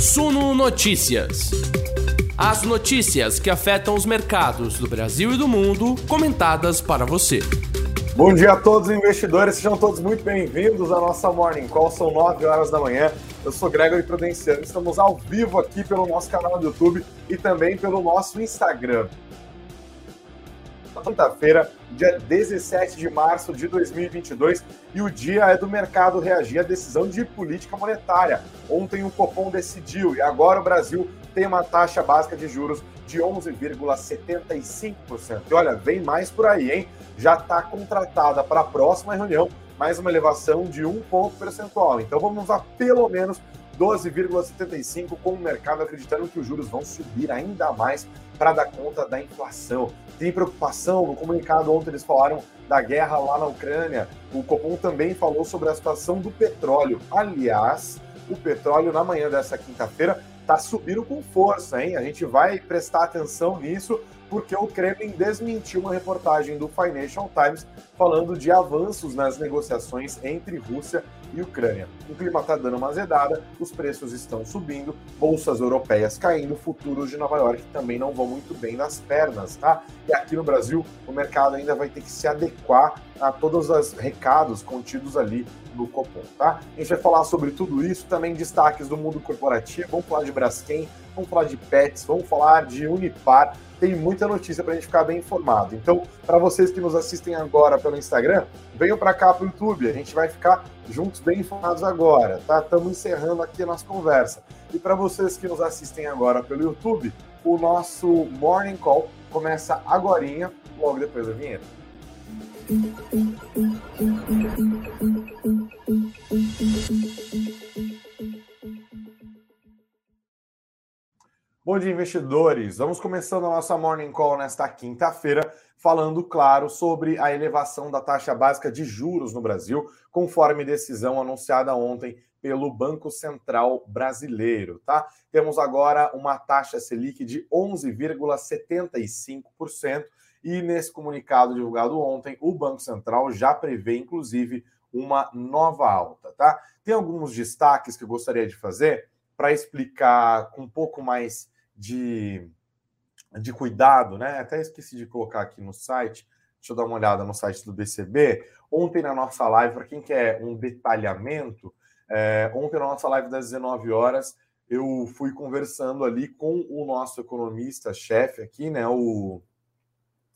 Suno Notícias. As notícias que afetam os mercados do Brasil e do mundo, comentadas para você. Bom dia a todos investidores, sejam todos muito bem-vindos à nossa Morning Call, são 9 horas da manhã. Eu sou Gregory Prudenciano, estamos ao vivo aqui pelo nosso canal do YouTube e também pelo nosso Instagram. Quinta-feira, dia 17 de março de 2022, e o dia é do mercado reagir à decisão de política monetária. Ontem o Copom decidiu e agora o Brasil tem uma taxa básica de juros de 11,75%. E olha, vem mais por aí, hein? Já está contratada para a próxima reunião mais uma elevação de um ponto percentual. Então vamos a pelo menos 12,75, com o mercado acreditando que os juros vão subir ainda mais para dar conta da inflação. Tem preocupação, no comunicado ontem eles falaram da guerra lá na Ucrânia. O Copom também falou sobre a situação do petróleo. Aliás, o petróleo na manhã dessa quinta-feira está subindo com força, hein? A gente vai prestar atenção nisso porque o Kremlin desmentiu uma reportagem do Financial Times falando de avanços nas negociações entre Rússia e Ucrânia. O clima está dando uma azedada, os preços estão subindo, bolsas europeias caindo, futuros de Nova York também não vão muito bem nas pernas, tá? E aqui no Brasil, o mercado ainda vai ter que se adequar a todos os recados contidos ali no Copom, tá? A gente vai falar sobre tudo isso, também destaques do mundo corporativo, vamos falar de Braskem, vamos falar de Pets, vamos falar de Unipar, tem muita notícia para a gente ficar bem informado. Então, para vocês que nos assistem agora pelo Instagram, venham para cá para o YouTube, a gente vai ficar juntos bem informados agora, tá? Estamos encerrando aqui a nossa conversa. E para vocês que nos assistem agora pelo YouTube, o nosso Morning Call começa agorinha, logo depois da vinheta. Bom dia, investidores. Vamos começando a nossa Morning Call nesta quinta-feira, falando, claro, sobre a elevação da taxa básica de juros no Brasil, conforme decisão anunciada ontem pelo Banco Central Brasileiro, tá? Temos agora uma taxa Selic de 11,75% e nesse comunicado divulgado ontem, o Banco Central já prevê, inclusive, uma nova alta, tá? Tem alguns destaques que eu gostaria de fazer para explicar com um pouco mais de, de cuidado, né? Até esqueci de colocar aqui no site. Deixa eu dar uma olhada no site do BCB. Ontem na nossa live, para quem quer um detalhamento, é, ontem na nossa live das 19 horas, eu fui conversando ali com o nosso economista-chefe aqui, né? O,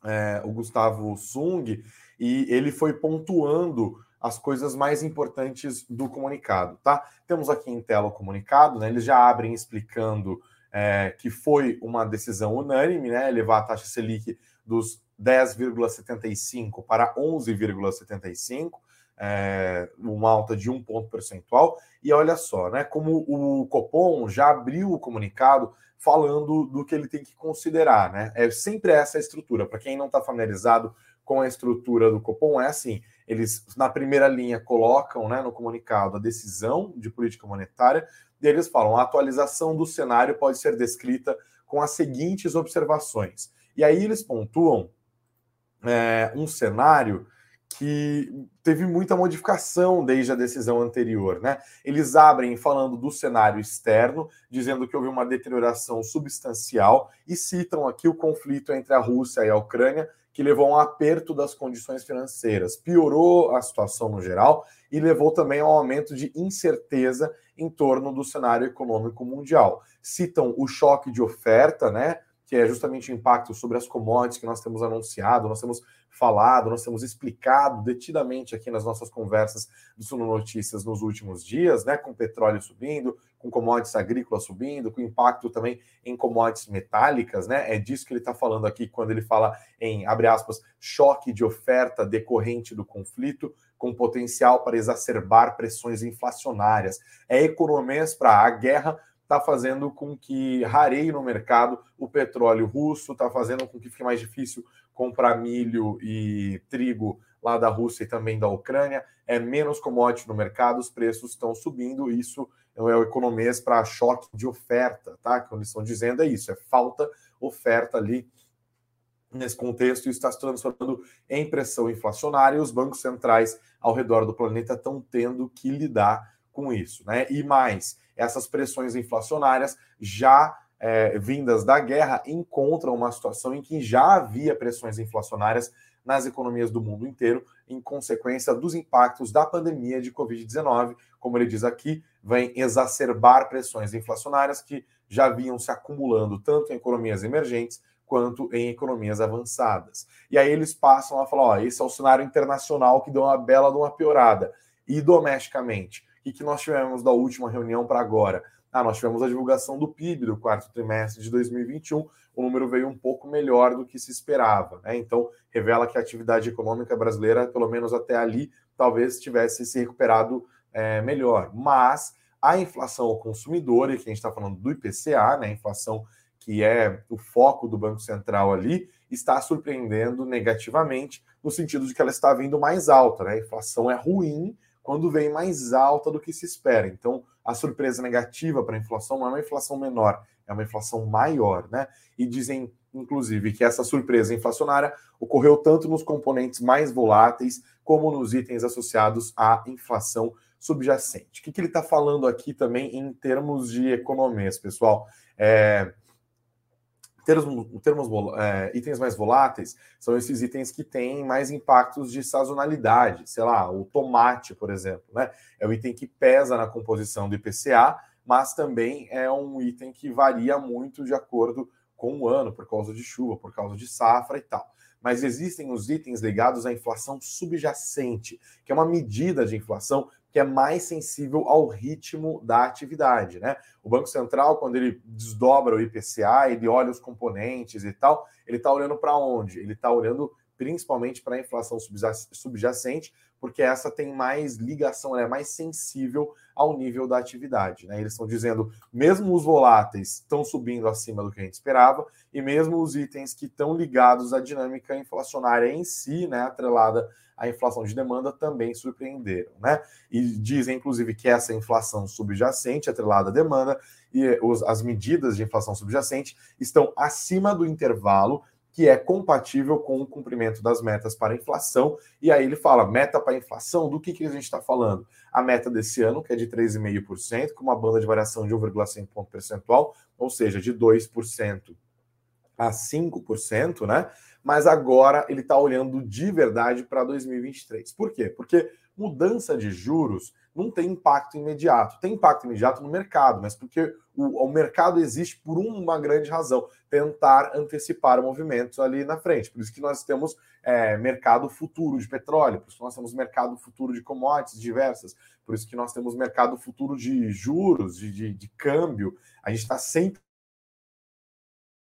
é, o Gustavo Sung, e ele foi pontuando as coisas mais importantes do comunicado, tá? Temos aqui em tela o comunicado, né? Eles já abrem explicando é, que foi uma decisão unânime, né? Elevar a taxa Selic dos 10,75 para 11,75, é, uma alta de um ponto percentual. E olha só, né? Como o Copom já abriu o comunicado falando do que ele tem que considerar, né? É sempre essa estrutura. Para quem não está familiarizado com a estrutura do Copom, é assim: eles, na primeira linha, colocam né, no comunicado a decisão de política monetária, e eles falam: a atualização do cenário pode ser descrita com as seguintes observações. E aí eles pontuam é, um cenário que teve muita modificação desde a decisão anterior, né? Eles abrem falando do cenário externo, dizendo que houve uma deterioração substancial e citam aqui o conflito entre a Rússia e a Ucrânia, que levou a um aperto das condições financeiras, piorou a situação no geral e levou também a um aumento de incerteza em torno do cenário econômico mundial. Citam o choque de oferta, né? Que é justamente o impacto sobre as commodities que nós temos anunciado, nós temos falado, nós temos explicado detidamente aqui nas nossas conversas do Suno Notícias nos últimos dias, né? Com petróleo subindo, com commodities agrícolas subindo, com impacto também em commodities metálicas, né? É disso que ele está falando aqui quando ele fala em, abre aspas, choque de oferta decorrente do conflito, com potencial para exacerbar pressões inflacionárias. É economias para a guerra está fazendo com que rareie no mercado o petróleo russo, está fazendo com que fique mais difícil comprar milho e trigo lá da Rússia e também da Ucrânia. É menos commodity no mercado, os preços estão subindo, isso é o economês para choque de oferta, tá? Que eles estão dizendo é isso, é falta oferta ali nesse contexto, isso está se transformando em pressão inflacionária e os bancos centrais ao redor do planeta estão tendo que lidar com isso, né? E mais, essas pressões inflacionárias já é, vindas da guerra encontram uma situação em que já havia pressões inflacionárias nas economias do mundo inteiro, em consequência dos impactos da pandemia de Covid-19. Como ele diz aqui, vem exacerbar pressões inflacionárias que já vinham se acumulando tanto em economias emergentes quanto em economias avançadas. E aí eles passam a falar: ó, esse é o cenário internacional que deu uma bela de uma piorada. E domesticamente, o que nós tivemos da última reunião para agora? Ah, nós tivemos a divulgação do PIB do quarto trimestre de 2021. O número veio um pouco melhor do que se esperava. Né? Então, revela que a atividade econômica brasileira, pelo menos até ali, talvez tivesse se recuperado é, melhor. Mas a inflação ao consumidor, e que a gente está falando do IPCA, né? a inflação que é o foco do Banco Central ali, está surpreendendo negativamente, no sentido de que ela está vindo mais alta. Né? A inflação é ruim quando vem mais alta do que se espera. Então, a surpresa negativa para a inflação não é uma inflação menor, é uma inflação maior, né? E dizem, inclusive, que essa surpresa inflacionária ocorreu tanto nos componentes mais voláteis como nos itens associados à inflação subjacente. O que, que ele está falando aqui também em termos de economias, pessoal? É, termos, termos é, itens mais voláteis são esses itens que têm mais impactos de sazonalidade. Sei lá, o tomate, por exemplo, né? É o item que pesa na composição do IPCA, mas também é um item que varia muito de acordo com o ano, por causa de chuva, por causa de safra e tal. Mas existem os itens ligados à inflação subjacente, que é uma medida de inflação que é mais sensível ao ritmo da atividade, né? O Banco Central, quando ele desdobra o IPCA, ele olha os componentes e tal, ele está olhando para onde? Ele está olhando principalmente para a inflação subjacente, porque essa tem mais ligação, é mais sensível ao nível da atividade. Né? Eles estão dizendo, mesmo os voláteis estão subindo acima do que a gente esperava, e mesmo os itens que estão ligados à dinâmica inflacionária em si, né, atrelada à inflação de demanda, também surpreenderam. Né? E dizem, inclusive, que essa inflação subjacente, atrelada à demanda, e os, as medidas de inflação subjacente estão acima do intervalo que é compatível com o cumprimento das metas para inflação. E aí ele fala, meta para inflação, do que, que a gente está falando? A meta desse ano, que é de 3,5%, com uma banda de variação de 1,5 ponto percentual, ou seja, de 2% a 5%, né? Mas agora ele está olhando de verdade para 2023. Por quê? Porque mudança de juros não tem impacto imediato. Tem impacto imediato no mercado, mas porque o, o mercado existe por uma grande razão: tentar antecipar movimentos ali na frente. Por isso que nós temos é, mercado futuro de petróleo, por isso que nós temos mercado futuro de commodities diversas, por isso que nós temos mercado futuro de juros, de, de, de câmbio. A gente está sempre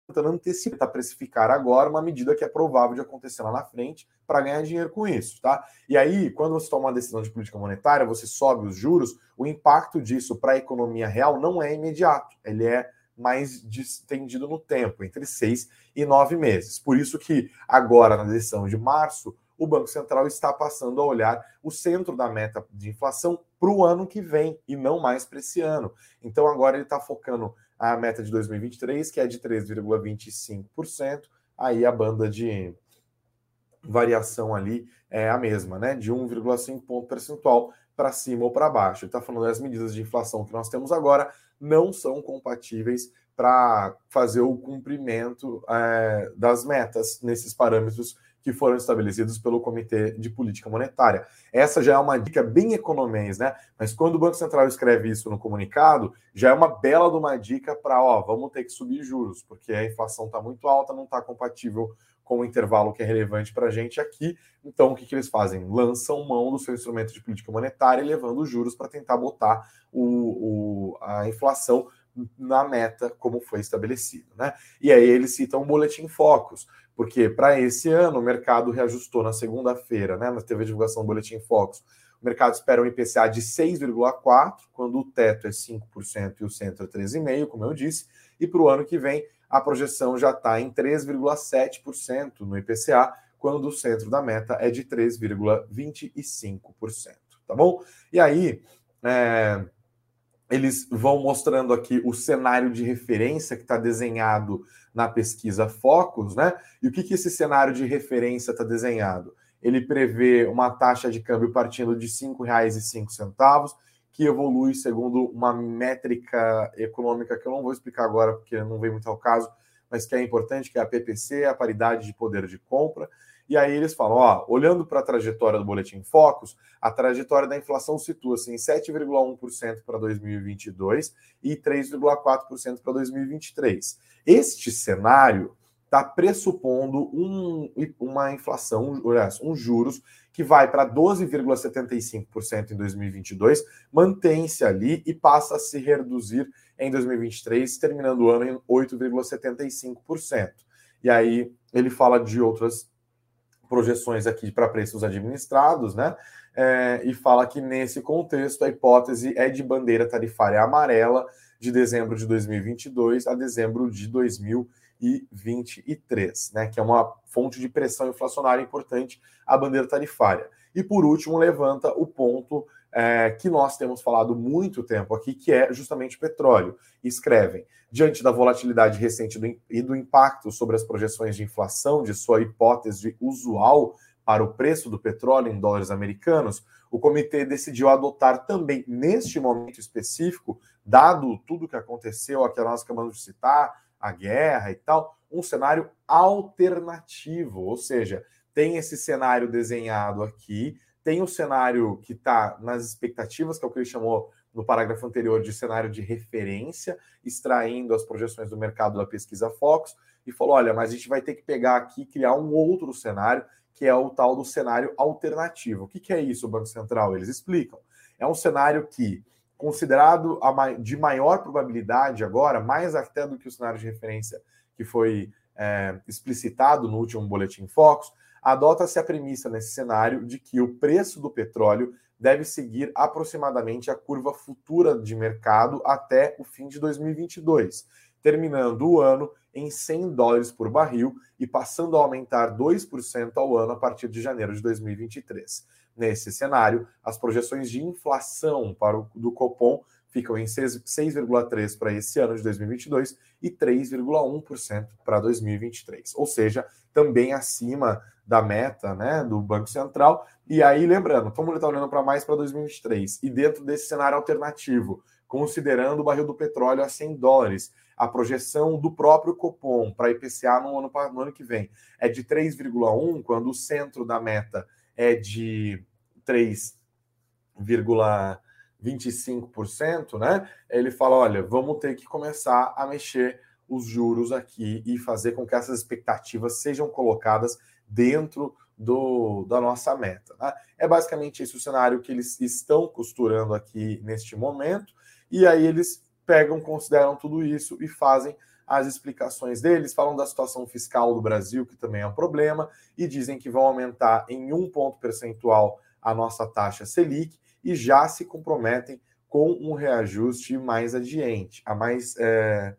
tentando antecipar, precificar agora uma medida que é provável de acontecer lá na frente para ganhar dinheiro com isso, tá? E aí, quando você toma uma decisão de política monetária, você sobe os juros, o impacto disso para a economia real não é imediato, ele é mais distendido no tempo, entre seis e nove meses. Por isso que agora, na decisão de março, o Banco Central está passando a olhar o centro da meta de inflação para o ano que vem e não mais para esse ano. Então agora ele está focando a meta de 2023, que é de 3,25%, aí a banda de variação ali é a mesma, né? De 1,5 ponto percentual para cima ou para baixo. Está falando das medidas de inflação que nós temos agora não são compatíveis para fazer o cumprimento é, das metas nesses parâmetros que foram estabelecidos pelo Comitê de Política Monetária. Essa já é uma dica bem economês, né? Mas quando o Banco Central escreve isso no comunicado, já é uma bela de uma dica para, ó, vamos ter que subir juros, porque a inflação está muito alta, não está compatível com o intervalo que é relevante para a gente aqui. Então, o que, que eles fazem? Lançam mão do seu instrumento de política monetária, levando os juros para tentar botar o, o, a inflação na meta como foi estabelecido. Né? E aí eles citam o boletim Focus, porque para esse ano o mercado reajustou na segunda-feira, né, na TV divulgação do boletim Focus, o mercado espera um IPCA de 6,4%, quando o teto é 5% e o centro é 13,5%, como eu disse, e para o ano que vem a projeção já está em 3,7% no IPCA, quando o centro da meta é de 3,25%, tá bom? E aí, é, eles vão mostrando aqui o cenário de referência que está desenhado na pesquisa Focus, né? E o que, que esse cenário de referência está desenhado? Ele prevê uma taxa de câmbio partindo de R$ 5,05, que evolui segundo uma métrica econômica que eu não vou explicar agora, porque não vem muito ao caso, mas que é importante, que é a PPC, a paridade de poder de compra. E aí eles falam, ó, olhando para a trajetória do Boletim Focus, a trajetória da inflação situa-se em 7,1% para 2022 e 3,4% para 2023. Este cenário está pressupondo um, uma inflação, um juros que vai para 12,75% em 2022, mantém-se ali e passa a se reduzir em 2023, terminando o ano em 8,75%. E aí ele fala de outras projeções aqui para preços administrados, né? É, e fala que nesse contexto a hipótese é de bandeira tarifária amarela de dezembro de 2022 a dezembro de 2023 e 23, né, que é uma fonte de pressão inflacionária importante, a bandeira tarifária. E por último, levanta o ponto é, que nós temos falado muito tempo aqui, que é justamente o petróleo. Escrevem: diante da volatilidade recente do, e do impacto sobre as projeções de inflação de sua hipótese usual para o preço do petróleo em dólares americanos, o comitê decidiu adotar também, neste momento específico, dado tudo que aconteceu, aqui nós acabamos de citar, a guerra e tal, um cenário alternativo, ou seja, tem esse cenário desenhado aqui, tem o cenário que está nas expectativas, que é o que ele chamou no parágrafo anterior de cenário de referência, extraindo as projeções do mercado da pesquisa Fox, e falou: olha, mas a gente vai ter que pegar aqui e criar um outro cenário, que é o tal do cenário alternativo. O que, que é isso, o Banco Central? Eles explicam. É um cenário que considerado de maior probabilidade agora, mais até do que o cenário de referência que foi é, explicitado no último boletim Focus, adota-se a premissa nesse cenário de que o preço do petróleo deve seguir aproximadamente a curva futura de mercado até o fim de 2022, terminando o ano em 100 dólares por barril e passando a aumentar 2% ao ano a partir de janeiro de 2023. Nesse cenário, as projeções de inflação para o, do Copom ficam em 6,3% para esse ano de 2022 e 3,1% para 2023. Ou seja, também acima da meta né, do Banco Central. E aí, lembrando, como ele está olhando para mais para 2023 e dentro desse cenário alternativo, considerando o barril do petróleo a 100 dólares, a projeção do próprio Copom para IPCA no ano, no ano que vem é de 3,1, quando o centro da meta é de 3,25%, né? Ele fala: olha, vamos ter que começar a mexer os juros aqui e fazer com que essas expectativas sejam colocadas dentro do, da nossa meta. Né? É basicamente esse o cenário que eles estão costurando aqui neste momento, e aí eles pegam, consideram tudo isso e fazem as explicações deles, falam da situação fiscal do Brasil, que também é um problema, e dizem que vão aumentar em um ponto percentual a nossa taxa Selic e já se comprometem com um reajuste mais adiante, a mais é,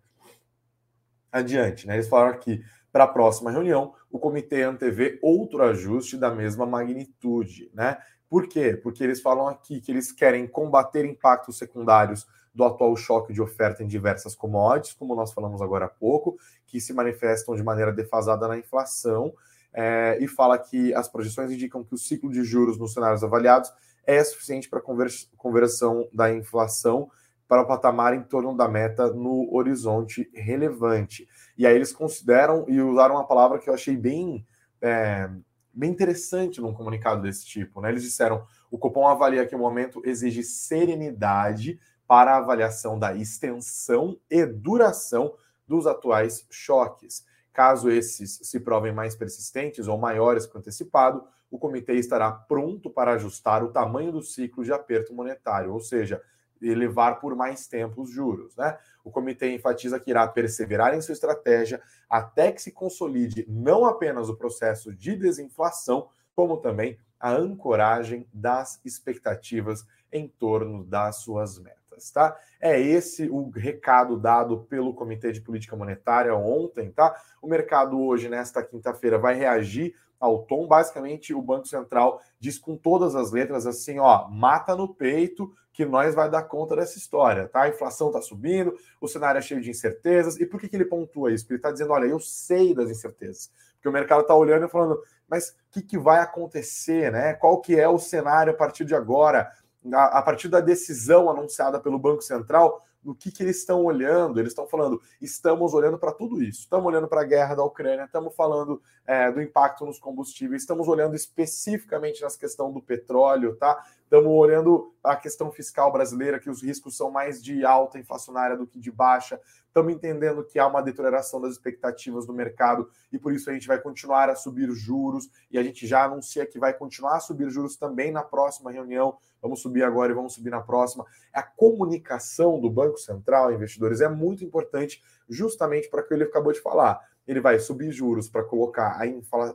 adiante. Né? Eles falaram aqui para a próxima reunião, o comitê antevê outro ajuste da mesma magnitude. Né? Por quê? Porque eles falam aqui que eles querem combater impactos secundários do atual choque de oferta em diversas commodities, como nós falamos agora há pouco, que se manifestam de maneira defasada na inflação, é, e fala que as projeções indicam que o ciclo de juros nos cenários avaliados é suficiente para convers conversão da inflação para o patamar em torno da meta no horizonte relevante. E aí eles consideram e usaram uma palavra que eu achei bem, é, bem interessante num comunicado desse tipo. Né? Eles disseram: o Copom avalia que o momento exige serenidade para a avaliação da extensão e duração dos atuais choques. Caso esses se provem mais persistentes ou maiores que o antecipado, o comitê estará pronto para ajustar o tamanho do ciclo de aperto monetário, ou seja, elevar por mais tempo os juros. Né? O comitê enfatiza que irá perseverar em sua estratégia até que se consolide não apenas o processo de desinflação, como também a ancoragem das expectativas em torno das suas metas tá? É esse o recado dado pelo Comitê de Política Monetária ontem, tá? O mercado hoje, nesta quinta-feira, vai reagir ao tom. Basicamente, o Banco Central diz com todas as letras assim: ó, mata no peito que nós vai dar conta dessa história, tá? A inflação tá subindo, o cenário é cheio de incertezas. E por que, que ele pontua isso? Porque ele está dizendo: olha, eu sei das incertezas. Porque o mercado está olhando e falando, mas o que, que vai acontecer, né? Qual que é o cenário a partir de agora? A, a partir da decisão anunciada pelo Banco Central, no que, que eles estão olhando. Eles estão falando, estamos olhando para tudo isso. Estamos olhando para a guerra da Ucrânia, estamos falando é, do impacto nos combustíveis, estamos olhando especificamente nas questão do petróleo, tá? Estamos olhando a questão fiscal brasileira, que os riscos são mais de alta inflacionária do que de baixa. Estamos entendendo que há uma deterioração das expectativas do mercado e por isso a gente vai continuar a subir juros e a gente já anuncia que vai continuar a subir juros também na próxima reunião. Vamos subir agora e vamos subir na próxima. A comunicação do Banco Central, investidores, é muito importante justamente para o que ele acabou de falar. Ele vai subir juros para colocar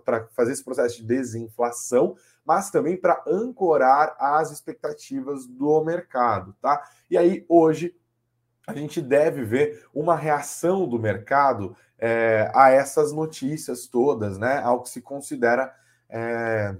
para fazer esse processo de desinflação, mas também para ancorar as expectativas do mercado, tá? E aí hoje a gente deve ver uma reação do mercado é, a essas notícias todas, né? Ao que se considera é,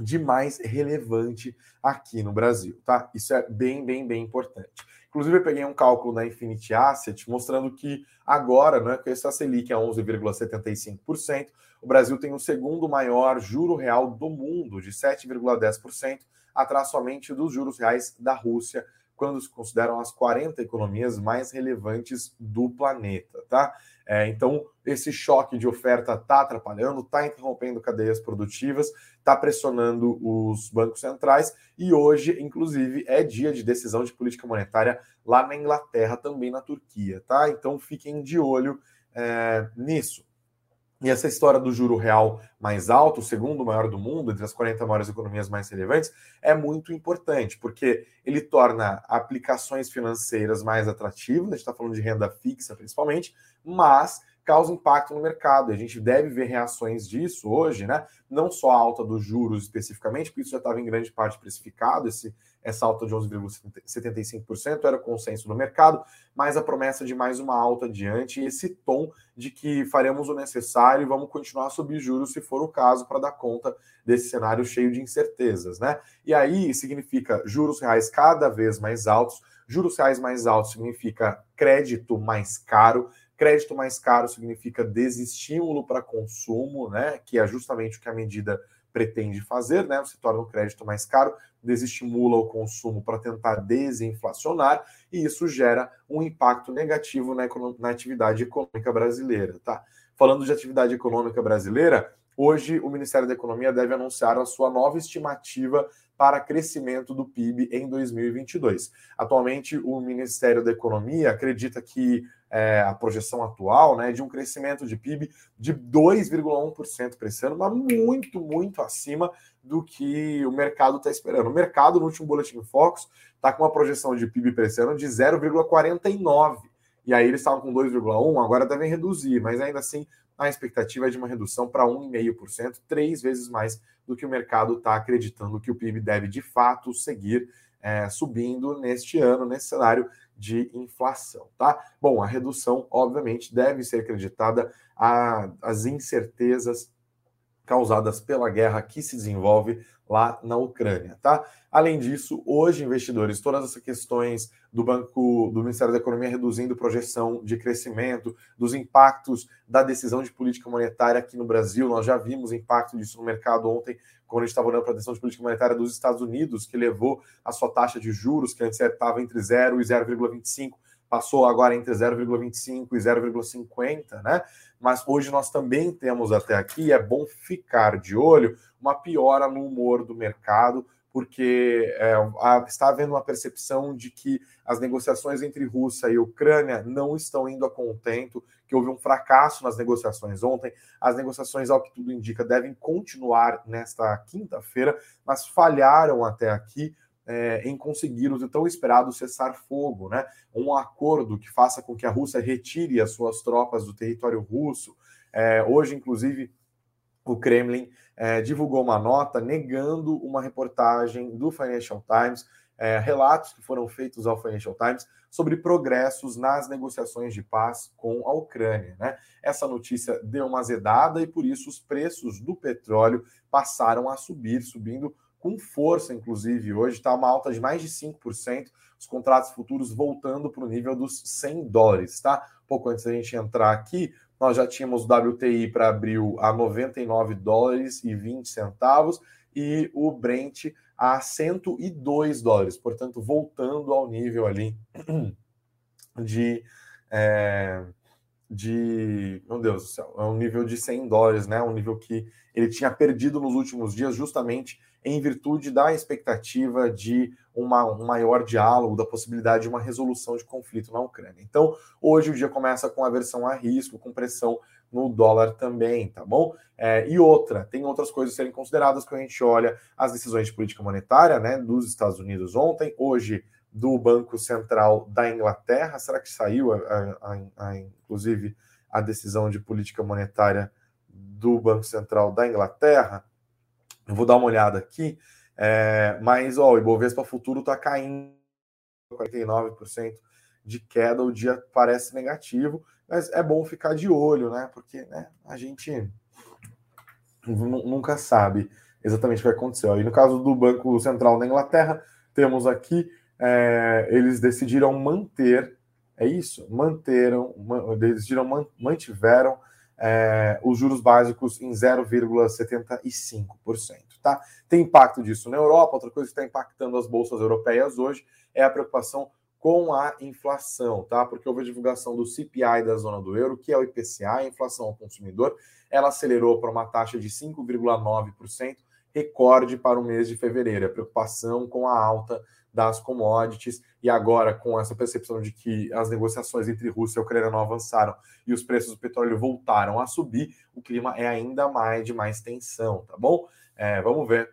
de mais relevante aqui no Brasil, tá? Isso é bem, bem, bem importante. Inclusive, eu peguei um cálculo na Infinity Asset mostrando que agora, né, com essa Selic é 11,75%, o Brasil tem o segundo maior juro real do mundo, de 7,10%, atrás somente dos juros reais da Rússia, quando se consideram as 40 economias mais relevantes do planeta, tá? É, então, esse choque de oferta está atrapalhando, está interrompendo cadeias produtivas, está pressionando os bancos centrais e hoje, inclusive, é dia de decisão de política monetária lá na Inglaterra, também na Turquia, tá? Então, fiquem de olho é, nisso. E essa história do juro real mais alto, o segundo maior do mundo, entre as 40 maiores economias mais relevantes, é muito importante, porque ele torna aplicações financeiras mais atrativas, a gente está falando de renda fixa principalmente, mas causa impacto no mercado. A gente deve ver reações disso hoje, né? Não só a alta dos juros especificamente, porque isso já estava em grande parte precificado, esse, essa alta de 11,75% era o consenso do mercado, mas a promessa de mais uma alta adiante e esse tom de que faremos o necessário e vamos continuar subir juros se for o caso para dar conta desse cenário cheio de incertezas, né? E aí significa juros reais cada vez mais altos. Juros reais mais altos significa crédito mais caro, Crédito mais caro significa desestímulo para consumo, né? Que é justamente o que a medida pretende fazer, né? Você torna o crédito mais caro, desestimula o consumo para tentar desinflacionar, e isso gera um impacto negativo na, na atividade econômica brasileira, tá? Falando de atividade econômica brasileira, hoje o Ministério da Economia deve anunciar a sua nova estimativa para crescimento do PIB em 2022. Atualmente, o Ministério da Economia acredita que é, a projeção atual né, de um crescimento de PIB de 2,1% para esse ano, mas muito, muito acima do que o mercado está esperando. O mercado, no último Boletim Focus, está com uma projeção de PIB para esse ano de 0,49%. E aí eles estavam com 2,1%, agora devem reduzir, mas ainda assim a expectativa é de uma redução para 1,5%, três vezes mais do que o mercado está acreditando que o PIB deve de fato seguir é, subindo neste ano, nesse cenário de inflação, tá? Bom, a redução, obviamente, deve ser acreditada às incertezas causadas pela guerra que se desenvolve lá na Ucrânia, tá? Além disso, hoje investidores, todas essas questões do Banco do Ministério da Economia reduzindo projeção de crescimento, dos impactos da decisão de política monetária aqui no Brasil, nós já vimos impacto disso no mercado ontem, quando a gente estava olhando para a decisão de política monetária dos Estados Unidos, que levou a sua taxa de juros, que antes estava entre 0 e 0,25, passou agora entre 0,25 e 0,50, né? Mas hoje nós também temos até aqui, é bom ficar de olho, uma piora no humor do mercado, porque é, está havendo uma percepção de que as negociações entre Rússia e Ucrânia não estão indo a contento, que houve um fracasso nas negociações ontem. As negociações, ao que tudo indica, devem continuar nesta quinta-feira, mas falharam até aqui é, em conseguir o tão esperado cessar-fogo, né? Um acordo que faça com que a Rússia retire as suas tropas do território russo. É, hoje, inclusive, o Kremlin é, divulgou uma nota negando uma reportagem do Financial Times, é, relatos que foram feitos ao Financial Times sobre progressos nas negociações de paz com a Ucrânia. Né? Essa notícia deu uma azedada e por isso os preços do petróleo passaram a subir, subindo com força, inclusive, hoje está uma alta de mais de 5%, os contratos futuros voltando para o nível dos 100 dólares, tá? Pouco antes da gente entrar aqui, nós já tínhamos o WTI para abril a 99 dólares e 20 centavos e o Brent a 102 dólares, portanto, voltando ao nível ali de. É, de. Meu Deus do céu, é um nível de 100 dólares, né? Um nível que ele tinha perdido nos últimos dias, justamente em virtude da expectativa de uma, um maior diálogo, da possibilidade de uma resolução de conflito na Ucrânia. Então, hoje o dia começa com aversão a risco, com pressão no dólar também, tá bom? É, e outra, tem outras coisas a serem consideradas quando a gente olha as decisões de política monetária, né, dos Estados Unidos ontem, hoje do Banco Central da Inglaterra. Será que saiu, a, a, a, inclusive, a decisão de política monetária do Banco Central da Inglaterra? Eu vou dar uma olhada aqui, é, mas ó, o Ibovespa Futuro está caindo 49% de queda, o dia parece negativo, mas é bom ficar de olho, né? Porque né, a gente nunca sabe exatamente o que vai acontecer. E no caso do Banco Central da Inglaterra, temos aqui é, eles decidiram manter, é isso? Manteram, decidiram, mantiveram é, os juros básicos em 0,75%. Tá? Tem impacto disso na Europa, outra coisa que está impactando as bolsas europeias hoje é a preocupação com a inflação, tá? Porque houve a divulgação do CPI da zona do euro, que é o IPCA, a inflação ao consumidor, ela acelerou para uma taxa de 5,9%, recorde para o mês de fevereiro. A preocupação com a alta das commodities, e agora com essa percepção de que as negociações entre Rússia e Ucrânia não avançaram e os preços do petróleo voltaram a subir, o clima é ainda mais de mais tensão, tá bom? É, vamos ver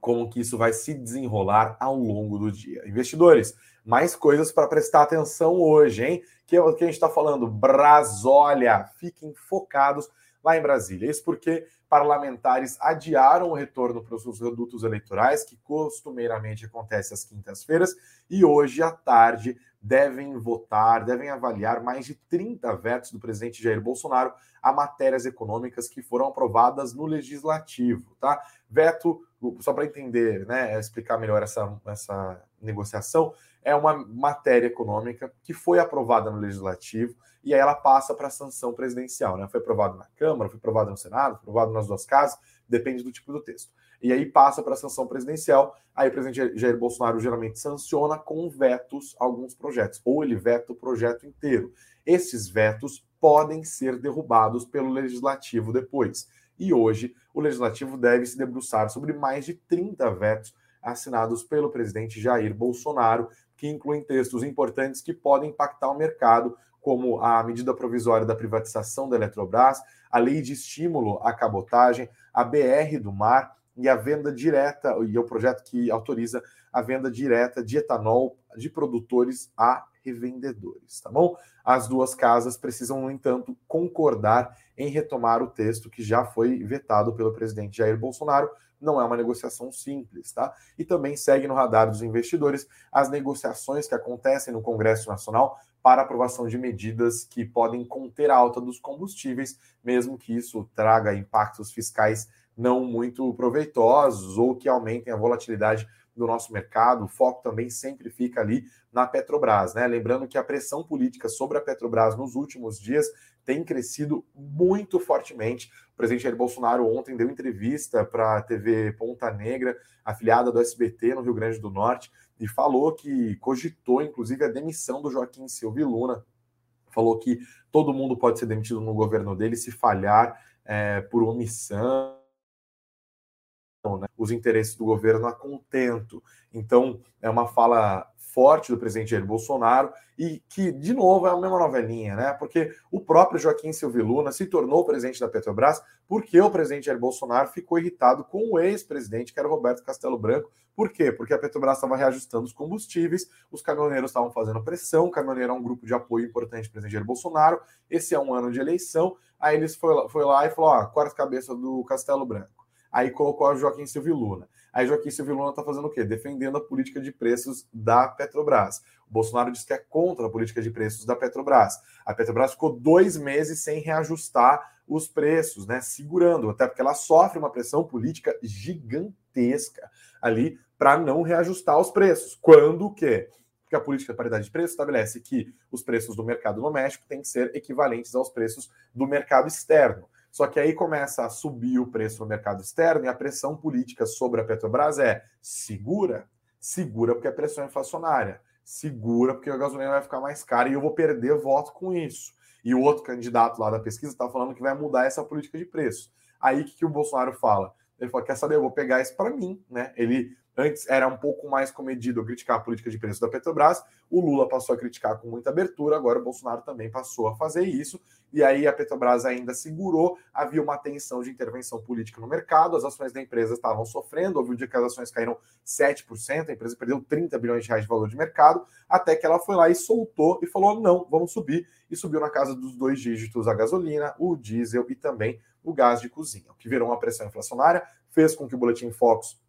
como que isso vai se desenrolar ao longo do dia. Investidores, mais coisas para prestar atenção hoje, hein? Que, é que a gente está falando, Brasólia, fiquem focados lá em Brasília. Isso porque parlamentares adiaram o retorno para os redutos eleitorais, que costumeiramente acontece às quintas-feiras, e hoje à tarde devem votar, devem avaliar mais de 30 vetos do presidente Jair Bolsonaro a matérias econômicas que foram aprovadas no legislativo, tá? Veto, só para entender, né, explicar melhor essa, essa negociação, é uma matéria econômica que foi aprovada no legislativo e aí ela passa para a sanção presidencial. Né? Foi aprovado na Câmara, foi aprovado no Senado, foi aprovado nas duas casas, depende do tipo do texto. E aí passa para a sanção presidencial, aí o presidente Jair Bolsonaro geralmente sanciona com vetos alguns projetos, ou ele veta o projeto inteiro. Esses vetos podem ser derrubados pelo legislativo depois. E hoje o legislativo deve se debruçar sobre mais de 30 vetos assinados pelo presidente Jair Bolsonaro, que incluem textos importantes que podem impactar o mercado, como a medida provisória da privatização da Eletrobras, a lei de estímulo à cabotagem, a BR do mar e a venda direta, e o projeto que autoriza a venda direta de etanol de produtores a revendedores, tá bom? As duas casas precisam, no entanto, concordar em retomar o texto que já foi vetado pelo presidente Jair Bolsonaro. Não é uma negociação simples, tá? E também segue no radar dos investidores as negociações que acontecem no Congresso Nacional para aprovação de medidas que podem conter a alta dos combustíveis, mesmo que isso traga impactos fiscais não muito proveitosos ou que aumentem a volatilidade do nosso mercado. O foco também sempre fica ali na Petrobras, né? Lembrando que a pressão política sobre a Petrobras nos últimos dias tem crescido muito fortemente. O presidente Jair Bolsonaro ontem deu entrevista para a TV Ponta Negra, afiliada do SBT no Rio Grande do Norte, e falou que cogitou, inclusive, a demissão do Joaquim Silva e Luna. Falou que todo mundo pode ser demitido no governo dele se falhar é, por omissão. Né? Os interesses do governo a contento. Então, é uma fala forte do presidente Jair Bolsonaro e que, de novo, é a mesma novelinha, né? Porque o próprio Joaquim Silvio Luna se tornou presidente da Petrobras porque o presidente Jair Bolsonaro ficou irritado com o ex-presidente, que era Roberto Castelo Branco. Por quê? Porque a Petrobras estava reajustando os combustíveis, os caminhoneiros estavam fazendo pressão, o caminhoneiro é um grupo de apoio importante do presidente Jair Bolsonaro, esse é um ano de eleição, aí eles foi foi lá e falou, ó, quarta cabeça do Castelo Branco. Aí colocou o Joaquim Silvio Luna. Aí Joaquim Silvio Luna está fazendo o quê? Defendendo a política de preços da Petrobras. O Bolsonaro disse que é contra a política de preços da Petrobras. A Petrobras ficou dois meses sem reajustar os preços, né? Segurando, até porque ela sofre uma pressão política gigantesca ali para não reajustar os preços. Quando o quê? Porque a política de paridade de preços estabelece que os preços do mercado doméstico têm que ser equivalentes aos preços do mercado externo. Só que aí começa a subir o preço no mercado externo e a pressão política sobre a Petrobras é segura, segura porque é pressão inflacionária, segura porque a gasolina vai ficar mais cara e eu vou perder voto com isso. E o outro candidato lá da pesquisa está falando que vai mudar essa política de preço. Aí o que, que o Bolsonaro fala? Ele fala: quer saber, eu vou pegar isso para mim, né? Ele Antes era um pouco mais comedido criticar a política de preço da Petrobras, o Lula passou a criticar com muita abertura, agora o Bolsonaro também passou a fazer isso, e aí a Petrobras ainda segurou, havia uma tensão de intervenção política no mercado, as ações da empresa estavam sofrendo, houve um dia que as ações caíram 7%, a empresa perdeu 30 bilhões de reais de valor de mercado, até que ela foi lá e soltou e falou: não, vamos subir, e subiu na casa dos dois dígitos a gasolina, o diesel e também o gás de cozinha, o que virou uma pressão inflacionária, fez com que o Boletim Focus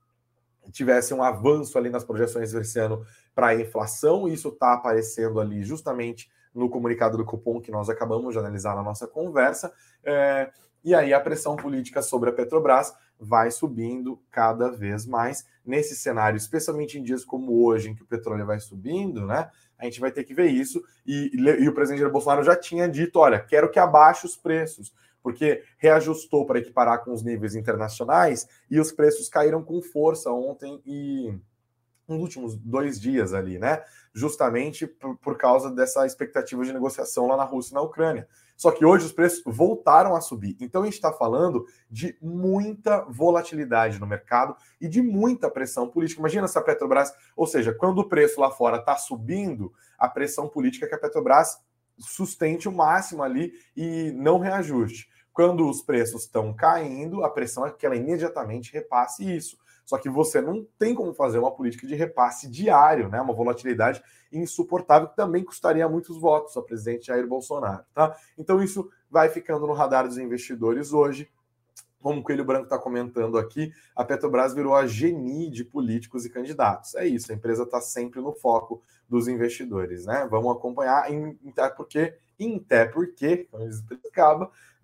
tivesse um avanço ali nas projeções desse ano para a inflação, isso está aparecendo ali justamente no comunicado do cupom que nós acabamos de analisar na nossa conversa. É, e aí a pressão política sobre a Petrobras vai subindo cada vez mais. Nesse cenário, especialmente em dias como hoje, em que o petróleo vai subindo, né? A gente vai ter que ver isso. E, e o presidente Bolsonaro já tinha dito: olha, quero que abaixe os preços porque reajustou para equiparar com os níveis internacionais e os preços caíram com força ontem e nos últimos dois dias ali, né? Justamente por, por, causa dessa expectativa de negociação lá na Rússia e na Ucrânia. Só que hoje os preços voltaram a subir. Então a gente está falando de muita volatilidade no mercado e de muita pressão política. Imagina se a Petrobras, ou seja, quando o preço lá fora está subindo, a pressão política é que a Petrobras sustente o máximo ali e não reajuste. Quando os preços estão caindo, a pressão é que ela imediatamente repasse isso. Só que você não tem como fazer uma política de repasse diário, né? Uma volatilidade insuportável que também custaria muitos votos ao presidente Jair Bolsonaro, tá? Então isso vai ficando no radar dos investidores hoje. Como o Coelho Branco está comentando aqui, a Petrobras virou a genie de políticos e candidatos. É isso, a empresa está sempre no foco dos investidores, né? Vamos acompanhar, até porque, até porque, como eles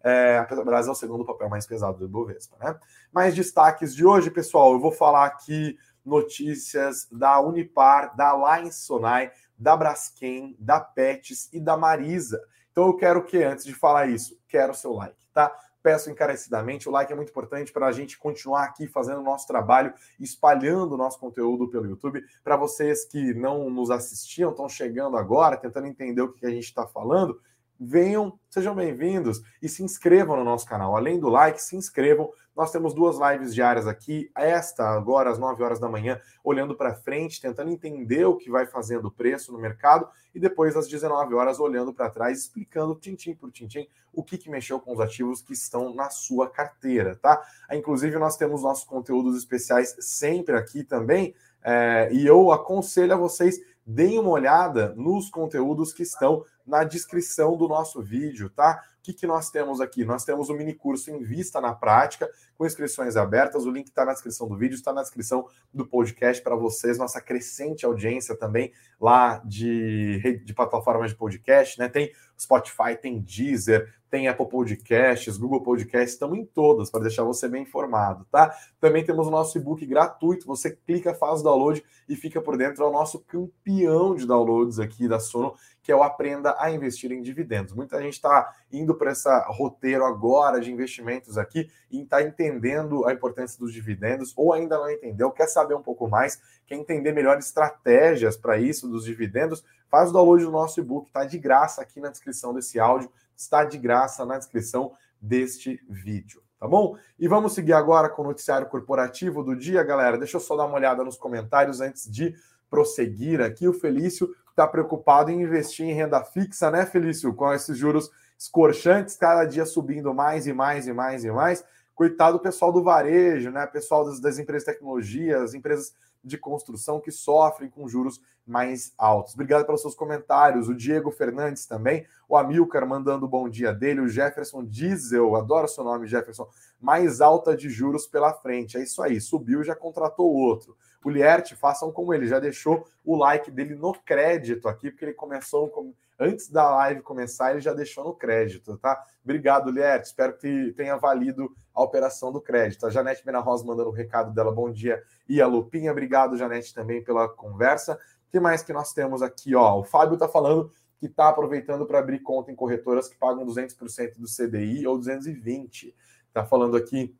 é, a Petrobras é o segundo papel mais pesado do Ibovespa. Né? Mais destaques de hoje, pessoal, eu vou falar aqui notícias da Unipar, da Lions Sonai, da Braskem, da Pets e da Marisa. Então eu quero que, antes de falar isso, quero o seu like, tá? Peço encarecidamente, o like é muito importante para a gente continuar aqui fazendo o nosso trabalho, espalhando o nosso conteúdo pelo YouTube. Para vocês que não nos assistiam, estão chegando agora, tentando entender o que a gente está falando, venham, sejam bem-vindos e se inscrevam no nosso canal. Além do like, se inscrevam. Nós temos duas lives diárias aqui. Esta, agora às 9 horas da manhã, olhando para frente, tentando entender o que vai fazendo o preço no mercado, e depois às 19 horas, olhando para trás, explicando tintim por tintim o que, que mexeu com os ativos que estão na sua carteira, tá? Inclusive, nós temos nossos conteúdos especiais sempre aqui também. É, e eu aconselho a vocês deem uma olhada nos conteúdos que estão na descrição do nosso vídeo, tá? O que, que nós temos aqui? Nós temos o mini curso em vista na prática, com inscrições abertas. O link está na descrição do vídeo, está na descrição do podcast para vocês. Nossa crescente audiência também lá de, de plataformas de podcast, né? Tem Spotify, tem Deezer, tem Apple Podcasts, Google Podcasts, estamos em todas para deixar você bem informado, tá? Também temos o nosso e-book gratuito, você clica, faz o download e fica por dentro, é o nosso campeão de downloads aqui da Sono, que é o Aprenda a Investir em Dividendos. Muita gente está indo para esse roteiro agora de investimentos aqui e está entendendo a importância dos dividendos, ou ainda não entendeu, quer saber um pouco mais, quer entender melhor estratégias para isso dos dividendos, faz o download do nosso e-book, está de graça aqui na descrição desse áudio está de graça na descrição deste vídeo, tá bom? E vamos seguir agora com o noticiário corporativo do dia, galera. Deixa eu só dar uma olhada nos comentários antes de prosseguir aqui. O Felício está preocupado em investir em renda fixa, né, Felício? Com esses juros escorchantes, cada dia subindo mais e mais e mais e mais. Coitado do pessoal do varejo, né? Pessoal das, das empresas de tecnologia, as empresas de construção que sofrem com juros mais altos. Obrigado pelos seus comentários. O Diego Fernandes também, o Amilcar mandando o bom dia dele, o Jefferson Diesel, adoro seu nome, Jefferson, mais alta de juros pela frente. É isso aí, subiu, já contratou outro. O Lierte, façam como ele, já deixou o like dele no crédito aqui, porque ele começou com antes da live começar, ele já deixou no crédito, tá? Obrigado, Liette. Espero que tenha valido a operação do crédito. A Janete Rosa mandando o recado dela, bom dia. E a Lupinha, obrigado, Janete, também pela conversa. O que mais que nós temos aqui? Ó, o Fábio tá falando que está aproveitando para abrir conta em corretoras que pagam 200% do CDI ou 220%. Está falando aqui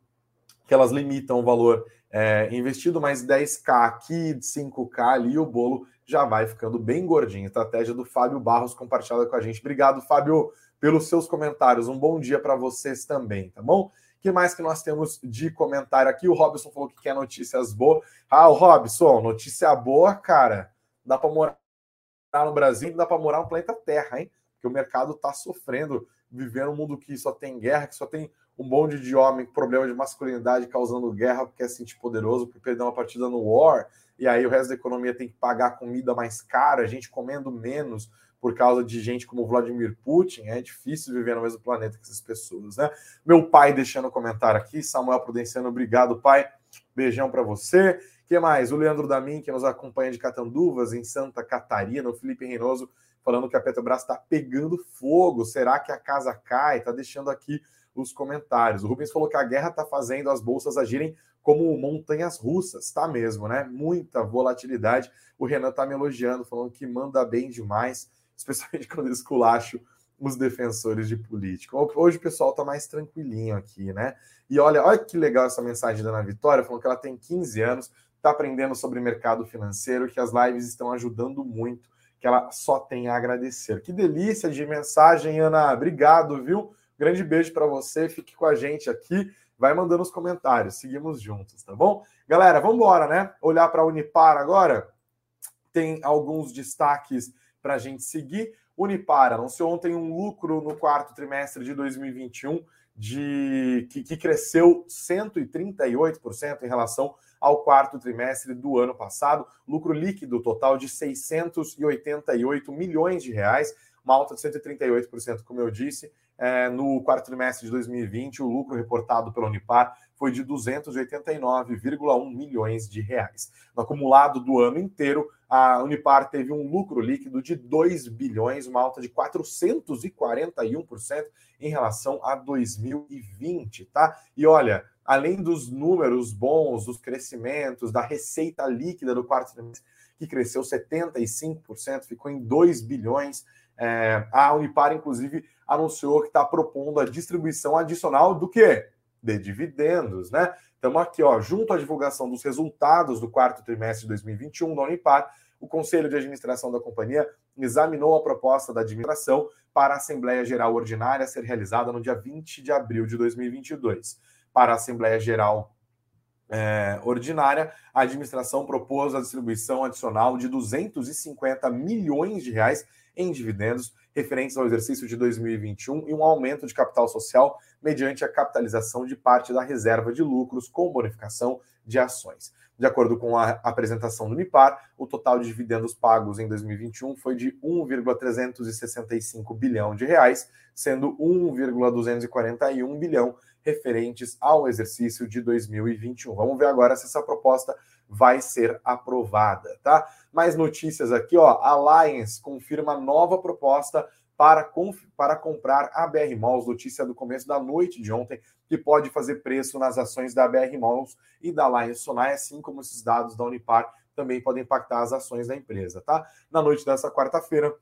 que elas limitam o valor é, investido, mais 10k aqui, 5k ali, o bolo já vai ficando bem gordinho. Estratégia do Fábio Barros compartilhada com a gente. Obrigado, Fábio, pelos seus comentários. Um bom dia para vocês também, tá bom? Que mais que nós temos de comentário aqui? O Robson falou que quer notícias boas. Ah, o Robson, notícia boa, cara. Dá para morar no Brasil, dá para morar no planeta Terra, hein? Porque o mercado está sofrendo, vivendo um mundo que só tem guerra, que só tem um monte de homem problema de masculinidade causando guerra porque se sentir poderoso, porque perdeu uma partida no War, e aí o resto da economia tem que pagar comida mais cara, gente comendo menos por causa de gente como Vladimir Putin, é difícil viver no mesmo planeta que essas pessoas, né? Meu pai deixando um comentário aqui, Samuel Prudenciano, obrigado, pai. Beijão para você. que mais? O Leandro Damin, que nos acompanha de Catanduvas, em Santa Catarina, o Felipe Reinoso falando que a Petrobras está pegando fogo. Será que a casa cai? Está deixando aqui os comentários. O Rubens falou que a guerra está fazendo as bolsas agirem como montanhas russas, tá mesmo, né? Muita volatilidade. O Renan tá me elogiando, falando que manda bem demais, especialmente quando esculacho os defensores de política. Hoje o pessoal tá mais tranquilinho aqui, né? E olha, olha que legal essa mensagem da Ana Vitória, falando que ela tem 15 anos, está aprendendo sobre mercado financeiro, que as lives estão ajudando muito, que ela só tem a agradecer. Que delícia de mensagem, Ana. Obrigado, viu? Grande beijo para você, fique com a gente aqui, vai mandando os comentários, seguimos juntos, tá bom? Galera, vamos embora, né? Olhar para a Unipar agora, tem alguns destaques para a gente seguir. Unipar anunciou ontem um lucro no quarto trimestre de 2021 de que, que cresceu 138% em relação ao quarto trimestre do ano passado, lucro líquido total de 688 milhões de reais, uma alta de 138%, como eu disse, é, no quarto trimestre de 2020, o lucro reportado pela Unipar foi de 289,1 milhões de reais. No acumulado do ano inteiro, a Unipar teve um lucro líquido de 2 bilhões, uma alta de 441% em relação a 2020, tá? E olha, além dos números bons, dos crescimentos, da receita líquida do quarto trimestre, que cresceu 75%, ficou em 2 bilhões, é, a Unipar, inclusive, anunciou que está propondo a distribuição adicional do quê? De dividendos, né? Estamos aqui, ó, junto à divulgação dos resultados do quarto trimestre de 2021 da Unipar, o Conselho de Administração da companhia examinou a proposta da administração para a Assembleia Geral Ordinária ser realizada no dia 20 de abril de 2022. Para a Assembleia Geral é, ordinária, a administração propôs a distribuição adicional de 250 milhões de reais em dividendos referentes ao exercício de 2021 e um aumento de capital social mediante a capitalização de parte da reserva de lucros com bonificação de ações. De acordo com a apresentação do MIPAR, o total de dividendos pagos em 2021 foi de 1,365 bilhão de reais, sendo 1,241 bilhão referentes ao exercício de 2021. Vamos ver agora se essa proposta vai ser aprovada, tá? Mais notícias aqui, ó. Alliance confirma nova proposta para, para comprar a BR Malls, notícia do começo da noite de ontem, que pode fazer preço nas ações da BR Malls e da Alliance Sonai, assim como esses dados da Unipar também podem impactar as ações da empresa, tá? Na noite dessa quarta-feira,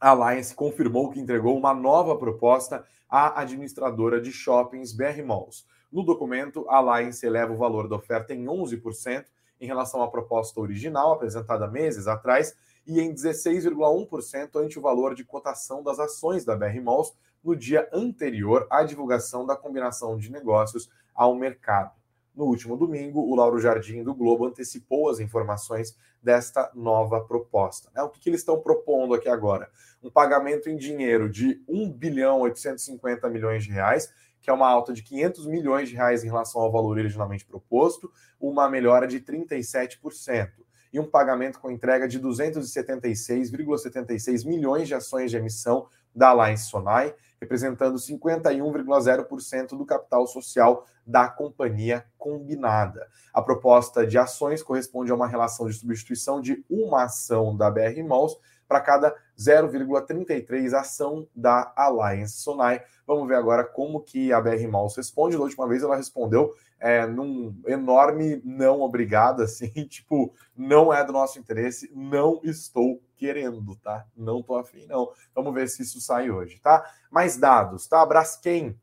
a Alliance confirmou que entregou uma nova proposta à administradora de shoppings BR Malls. No documento, a Alliance eleva o valor da oferta em 11% em relação à proposta original apresentada meses atrás e em 16,1% ante o valor de cotação das ações da BR Malls no dia anterior à divulgação da combinação de negócios ao mercado. No último domingo, o Lauro Jardim do Globo antecipou as informações desta nova proposta. O que, que eles estão propondo aqui agora? Um pagamento em dinheiro de 1 bilhão 850 milhões de reais que é uma alta de 500 milhões de reais em relação ao valor originalmente proposto, uma melhora de 37%, e um pagamento com entrega de 276,76 milhões de ações de emissão da Alliance Sonai, representando 51,0% do capital social da companhia combinada. A proposta de ações corresponde a uma relação de substituição de uma ação da BR Malls para cada 0,33 ação da Alliance Sonai. Vamos ver agora como que a BR Malls responde. Da última vez ela respondeu é, num enorme não obrigado, assim, tipo, não é do nosso interesse, não estou querendo, tá? Não tô afim, não. Vamos ver se isso sai hoje, tá? Mais dados, tá? Braskem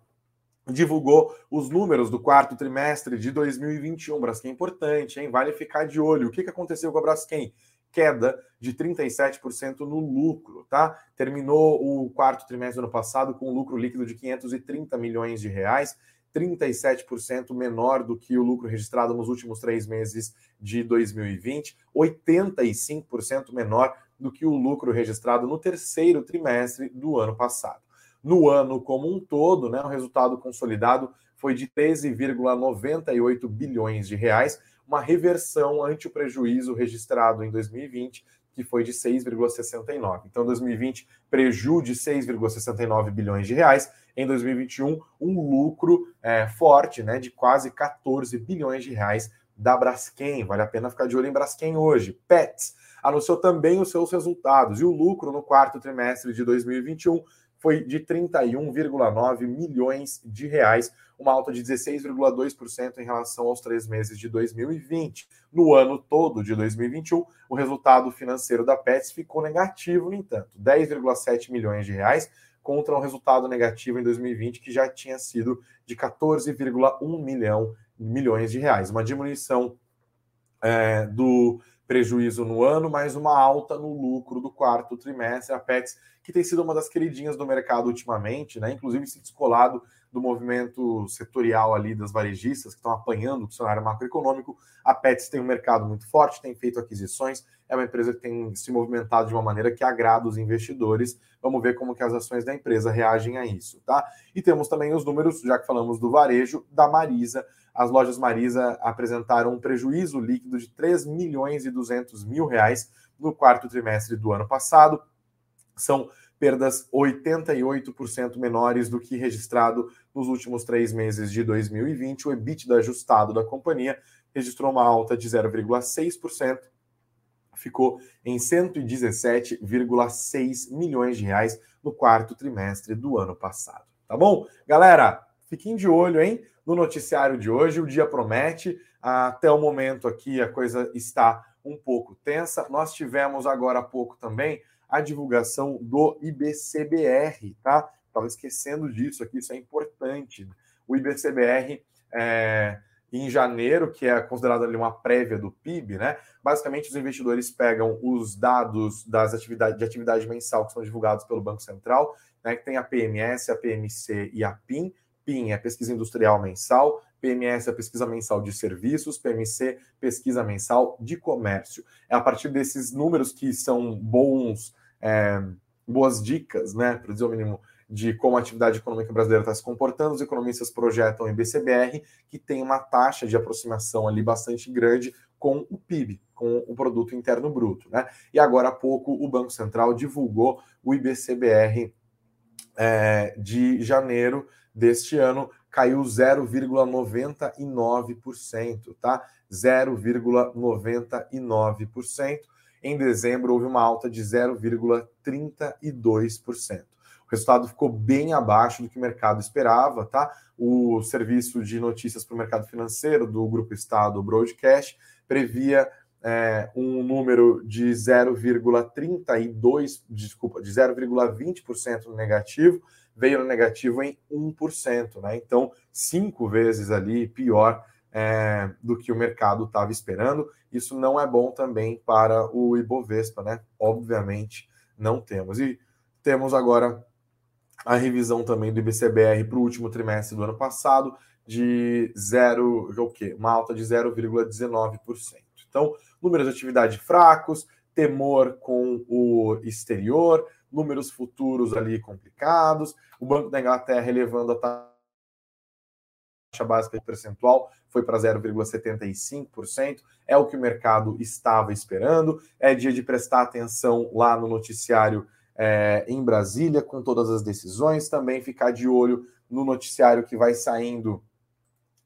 divulgou os números do quarto trimestre de 2021. Braskem é importante, hein? Vale ficar de olho. O que, que aconteceu com a Braskem? Queda de 37% no lucro, tá? Terminou o quarto trimestre do ano passado com um lucro líquido de 530 milhões de reais, 37% menor do que o lucro registrado nos últimos três meses de 2020, 85% menor do que o lucro registrado no terceiro trimestre do ano passado. No ano como um todo, né, o resultado consolidado foi de 13,98 bilhões de reais, uma reversão ante o prejuízo registrado em 2020, que foi de 6,69. Então, 2020, prejuízo de 6,69 bilhões de reais. Em 2021, um lucro é, forte, né, de quase 14 bilhões de reais da Braskem. Vale a pena ficar de olho em Braskem hoje. Pets anunciou também os seus resultados e o lucro no quarto trimestre de 2021 foi de 31,9 milhões de reais, uma alta de 16,2% em relação aos três meses de 2020. No ano todo de 2021, o resultado financeiro da Pets ficou negativo, no entanto, 10,7 milhões de reais contra um resultado negativo em 2020 que já tinha sido de 14,1 milhão milhões de reais, uma diminuição é, do prejuízo no ano, mas uma alta no lucro do quarto trimestre. A Pets, que tem sido uma das queridinhas do mercado ultimamente, né? inclusive se descolado do movimento setorial ali das varejistas que estão apanhando o cenário macroeconômico. A Pets tem um mercado muito forte, tem feito aquisições, é uma empresa que tem se movimentado de uma maneira que agrada os investidores. Vamos ver como que as ações da empresa reagem a isso, tá? E temos também os números, já que falamos do varejo, da Marisa, as lojas Marisa apresentaram um prejuízo líquido de 3 milhões e 200 mil reais no quarto trimestre do ano passado. São perdas 88% menores do que registrado nos últimos três meses de 2020. O EBITDA ajustado da companhia registrou uma alta de 0,6%, ficou em 117,6 milhões de reais no quarto trimestre do ano passado. Tá bom? Galera, fiquem de olho, hein? no noticiário de hoje. O dia promete. Até o momento aqui a coisa está um pouco tensa. Nós tivemos agora há pouco também a divulgação do IBCBR, tá? Estava esquecendo disso aqui, isso é importante. O IBCBR é, em janeiro, que é considerado ali uma prévia do PIB, né? Basicamente, os investidores pegam os dados das atividades de atividade mensal que são divulgados pelo Banco Central, né? Que tem a PMS, a PMC e a PIN, PIN é pesquisa industrial mensal, PMS é pesquisa mensal de serviços, PMC, pesquisa mensal de comércio. É a partir desses números que são bons, é, boas dicas, né, para dizer o mínimo, de como a atividade econômica brasileira está se comportando, os economistas projetam em BCBR que tem uma taxa de aproximação ali bastante grande com o PIB, com o produto interno bruto, né? E agora há pouco o Banco Central divulgou o IBCBR é, de janeiro deste ano caiu 0,99%, tá? 0,99%. Em dezembro houve uma alta de 0,32%. O resultado ficou bem abaixo do que o mercado esperava, tá? O serviço de notícias para o mercado financeiro do Grupo Estado, Broadcast, previa é, um número de 0,32, desculpa, de 0,20% negativo, veio no negativo em 1%, né? Então, cinco vezes ali pior é, do que o mercado estava esperando. Isso não é bom também para o Ibovespa, né? Obviamente, não temos. E temos agora a revisão também do IBCBR para o último trimestre do ano passado de zero, o quê? Uma alta de 0,19%. Então, números de atividade fracos, temor com o exterior, números futuros ali complicados, o Banco da Inglaterra elevando a taxa básica de percentual foi para 0,75%, é o que o mercado estava esperando. É dia de prestar atenção lá no noticiário é, em Brasília, com todas as decisões, também ficar de olho no noticiário que vai saindo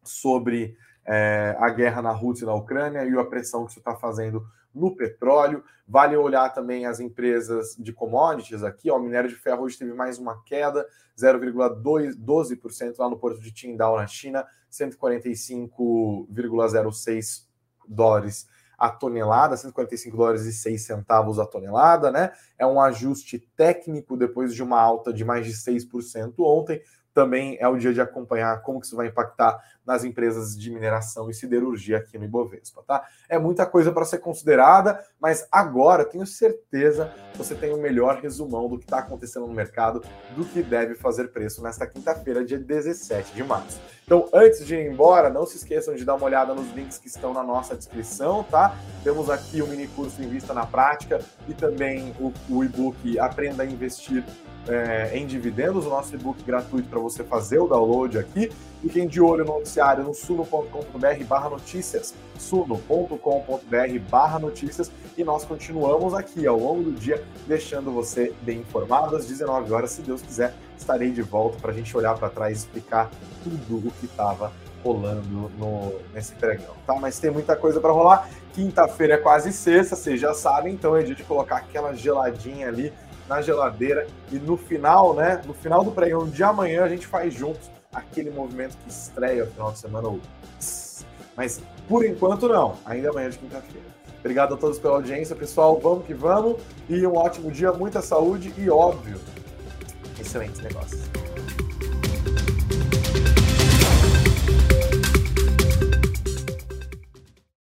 sobre é, a guerra na Rússia e na Ucrânia e a pressão que isso está fazendo no petróleo. Vale olhar também as empresas de commodities aqui. Ó, o minério de ferro hoje teve mais uma queda, 0,12% lá no porto de Qingdao, na China, 145,06 dólares a tonelada, 145 dólares e 6 centavos a tonelada, né? É um ajuste técnico depois de uma alta de mais de 6% ontem também é o dia de acompanhar como que isso vai impactar nas empresas de mineração e siderurgia aqui no Ibovespa, tá? É muita coisa para ser considerada, mas agora tenho certeza você tem o melhor resumão do que está acontecendo no mercado, do que deve fazer preço nesta quinta-feira, dia 17 de março. Então, antes de ir embora, não se esqueçam de dar uma olhada nos links que estão na nossa descrição, tá? Temos aqui o mini curso Invista na Prática e também o, o e-book Aprenda a Investir é, em dividendos, o nosso e-book gratuito para você fazer o download aqui. Fiquem de olho no noticiário no suno.com.br barra notícias, suno.com.br barra notícias e nós continuamos aqui ao longo do dia deixando você bem informado. Às 19 horas, se Deus quiser, estarei de volta para a gente olhar para trás e explicar tudo o que estava rolando no, nesse pregão, tá? Mas tem muita coisa para rolar. Quinta-feira é quase sexta, vocês já sabem, então é dia de colocar aquela geladinha ali na geladeira e no final, né? No final do pregão de amanhã a gente faz juntos aquele movimento que estreia no final de semana. Mas por enquanto não, ainda amanhã de quinta-feira. Obrigado a todos pela audiência, pessoal. Vamos que vamos. E um ótimo dia, muita saúde e, óbvio, excelentes negócios.